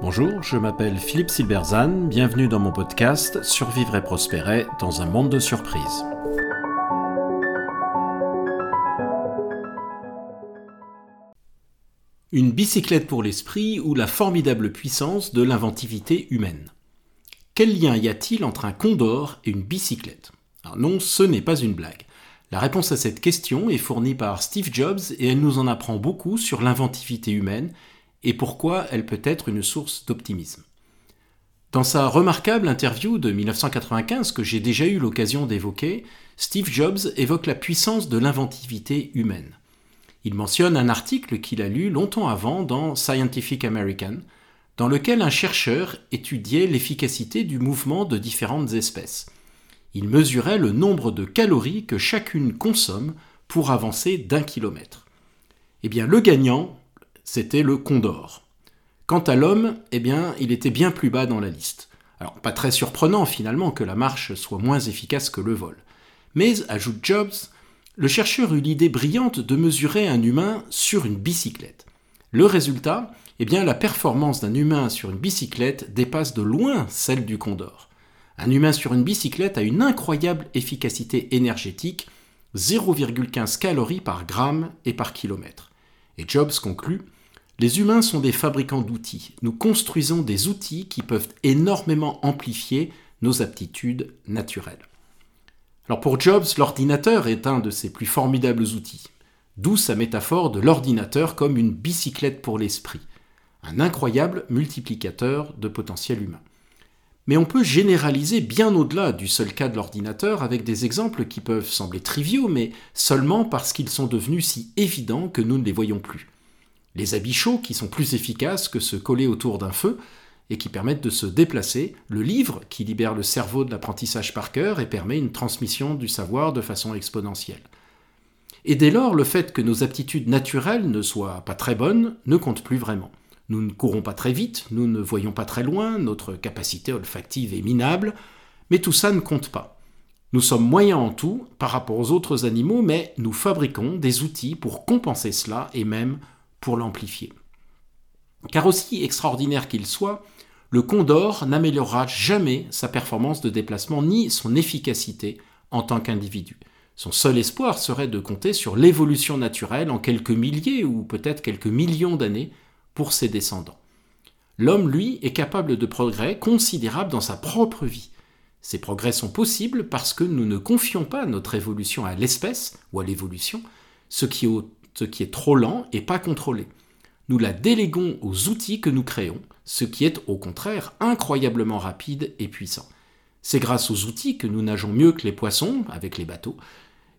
Bonjour, je m'appelle Philippe Silberzan, bienvenue dans mon podcast Survivre et prospérer dans un monde de surprises. Une bicyclette pour l'esprit ou la formidable puissance de l'inventivité humaine? Quel lien y a-t-il entre un condor et une bicyclette? Non, ce n'est pas une blague. La réponse à cette question est fournie par Steve Jobs et elle nous en apprend beaucoup sur l'inventivité humaine et pourquoi elle peut être une source d'optimisme. Dans sa remarquable interview de 1995 que j'ai déjà eu l'occasion d'évoquer, Steve Jobs évoque la puissance de l'inventivité humaine. Il mentionne un article qu'il a lu longtemps avant dans Scientific American, dans lequel un chercheur étudiait l'efficacité du mouvement de différentes espèces. Il mesurait le nombre de calories que chacune consomme pour avancer d'un kilomètre. Eh bien, le gagnant, c'était le condor. Quant à l'homme, eh bien, il était bien plus bas dans la liste. Alors, pas très surprenant finalement que la marche soit moins efficace que le vol. Mais, ajoute Jobs, le chercheur eut l'idée brillante de mesurer un humain sur une bicyclette. Le résultat, eh bien, la performance d'un humain sur une bicyclette dépasse de loin celle du condor. Un humain sur une bicyclette a une incroyable efficacité énergétique, 0,15 calories par gramme et par kilomètre. Et Jobs conclut les humains sont des fabricants d'outils. Nous construisons des outils qui peuvent énormément amplifier nos aptitudes naturelles. Alors pour Jobs, l'ordinateur est un de ses plus formidables outils. D'où sa métaphore de l'ordinateur comme une bicyclette pour l'esprit, un incroyable multiplicateur de potentiel humain. Mais on peut généraliser bien au-delà du seul cas de l'ordinateur avec des exemples qui peuvent sembler triviaux, mais seulement parce qu'ils sont devenus si évidents que nous ne les voyons plus les habits chauds qui sont plus efficaces que se coller autour d'un feu et qui permettent de se déplacer, le livre qui libère le cerveau de l'apprentissage par cœur et permet une transmission du savoir de façon exponentielle. Et dès lors, le fait que nos aptitudes naturelles ne soient pas très bonnes ne compte plus vraiment. Nous ne courons pas très vite, nous ne voyons pas très loin, notre capacité olfactive est minable, mais tout ça ne compte pas. Nous sommes moyens en tout par rapport aux autres animaux, mais nous fabriquons des outils pour compenser cela et même pour l'amplifier. Car aussi extraordinaire qu'il soit, le Condor n'améliorera jamais sa performance de déplacement ni son efficacité en tant qu'individu. Son seul espoir serait de compter sur l'évolution naturelle en quelques milliers ou peut-être quelques millions d'années pour ses descendants. L'homme, lui, est capable de progrès considérables dans sa propre vie. Ces progrès sont possibles parce que nous ne confions pas notre évolution à l'espèce ou à l'évolution, ce qui, est trop lent et pas contrôlé. Nous la déléguons aux outils que nous créons, ce qui est au contraire incroyablement rapide et puissant. C'est grâce aux outils que nous nageons mieux que les poissons, avec les bateaux,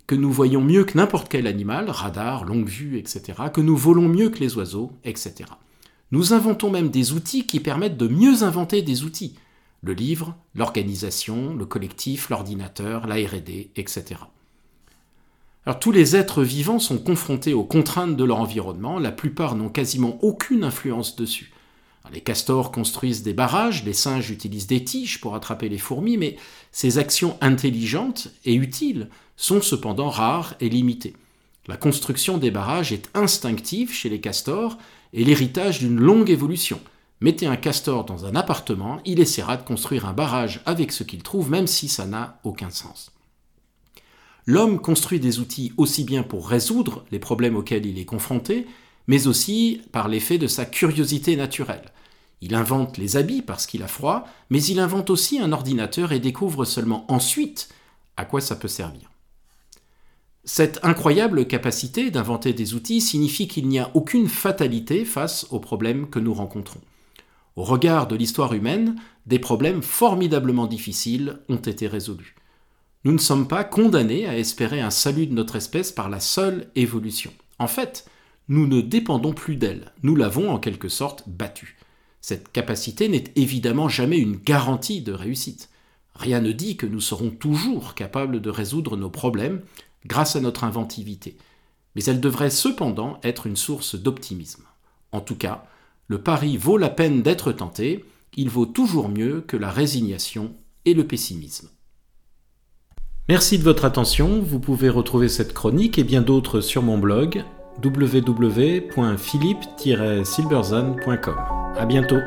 que nous voyons mieux que n'importe quel animal, radar, longue vue, etc., que nous volons mieux que les oiseaux, etc. Nous inventons même des outils qui permettent de mieux inventer des outils. Le livre, l'organisation, le collectif, l'ordinateur, la RD, etc tous les êtres vivants sont confrontés aux contraintes de leur environnement, la plupart n'ont quasiment aucune influence dessus. les castors construisent des barrages, les singes utilisent des tiges pour attraper les fourmis, mais ces actions intelligentes et utiles sont cependant rares et limitées. La construction des barrages est instinctive chez les castors et l'héritage d'une longue évolution. Mettez un castor dans un appartement, il essaiera de construire un barrage avec ce qu'il trouve, même si ça n'a aucun sens. L'homme construit des outils aussi bien pour résoudre les problèmes auxquels il est confronté, mais aussi par l'effet de sa curiosité naturelle. Il invente les habits parce qu'il a froid, mais il invente aussi un ordinateur et découvre seulement ensuite à quoi ça peut servir. Cette incroyable capacité d'inventer des outils signifie qu'il n'y a aucune fatalité face aux problèmes que nous rencontrons. Au regard de l'histoire humaine, des problèmes formidablement difficiles ont été résolus. Nous ne sommes pas condamnés à espérer un salut de notre espèce par la seule évolution. En fait, nous ne dépendons plus d'elle, nous l'avons en quelque sorte battue. Cette capacité n'est évidemment jamais une garantie de réussite. Rien ne dit que nous serons toujours capables de résoudre nos problèmes grâce à notre inventivité, mais elle devrait cependant être une source d'optimisme. En tout cas, le pari vaut la peine d'être tenté, il vaut toujours mieux que la résignation et le pessimisme. Merci de votre attention, vous pouvez retrouver cette chronique et bien d'autres sur mon blog www.philippe-silberzone.com. À bientôt